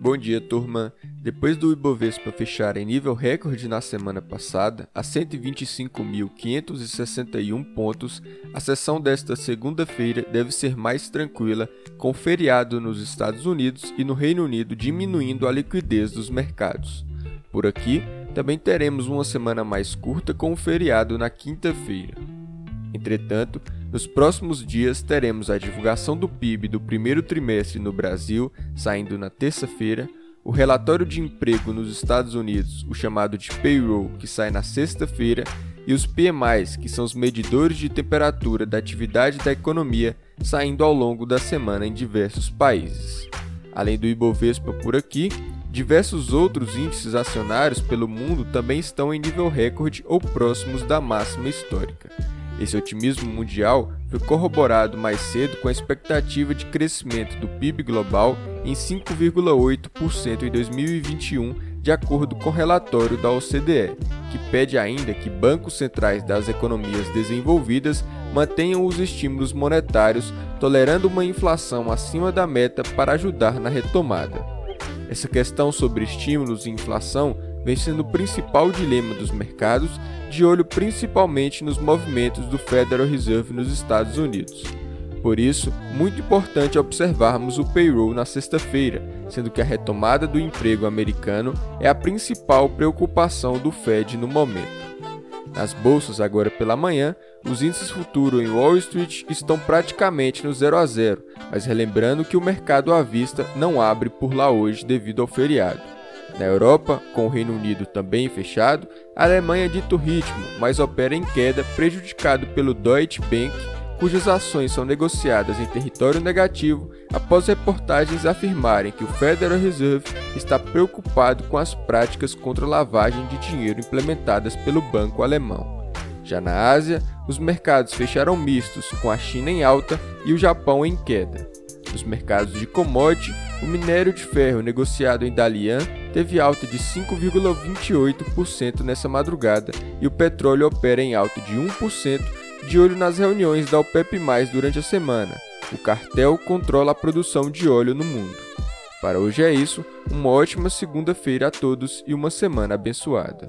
Bom dia, turma. Depois do Ibovespa fechar em nível recorde na semana passada, a 125.561 pontos, a sessão desta segunda-feira deve ser mais tranquila, com feriado nos Estados Unidos e no Reino Unido diminuindo a liquidez dos mercados. Por aqui, também teremos uma semana mais curta com o feriado na quinta-feira. Entretanto, nos próximos dias teremos a divulgação do PIB do primeiro trimestre no Brasil, saindo na terça-feira, o relatório de emprego nos Estados Unidos, o chamado de payroll, que sai na sexta-feira, e os PMIs, que são os medidores de temperatura da atividade da economia, saindo ao longo da semana em diversos países. Além do Ibovespa por aqui, diversos outros índices acionários pelo mundo também estão em nível recorde ou próximos da máxima histórica. Esse otimismo mundial foi corroborado mais cedo com a expectativa de crescimento do PIB global em 5,8% em 2021, de acordo com o relatório da OCDE, que pede ainda que bancos centrais das economias desenvolvidas mantenham os estímulos monetários, tolerando uma inflação acima da meta para ajudar na retomada. Essa questão sobre estímulos e inflação vem sendo o principal dilema dos mercados, de olho principalmente nos movimentos do Federal Reserve nos Estados Unidos. Por isso, muito importante observarmos o payroll na sexta-feira, sendo que a retomada do emprego americano é a principal preocupação do Fed no momento. Nas bolsas, agora pela manhã, os índices futuros em Wall Street estão praticamente no 0 a 0, mas relembrando que o mercado à vista não abre por lá hoje devido ao feriado. Na Europa, com o Reino Unido também fechado, a Alemanha dita o ritmo, mas opera em queda, prejudicado pelo Deutsche Bank, cujas ações são negociadas em território negativo após reportagens afirmarem que o Federal Reserve está preocupado com as práticas contra lavagem de dinheiro implementadas pelo banco alemão. Já na Ásia, os mercados fecharam mistos, com a China em alta e o Japão em queda. Nos mercados de commodity, o minério de ferro negociado em Dalian teve alta de 5,28% nessa madrugada e o petróleo opera em alta de 1%, de olho nas reuniões da OPEP+, durante a semana. O cartel controla a produção de óleo no mundo. Para hoje é isso, uma ótima segunda-feira a todos e uma semana abençoada.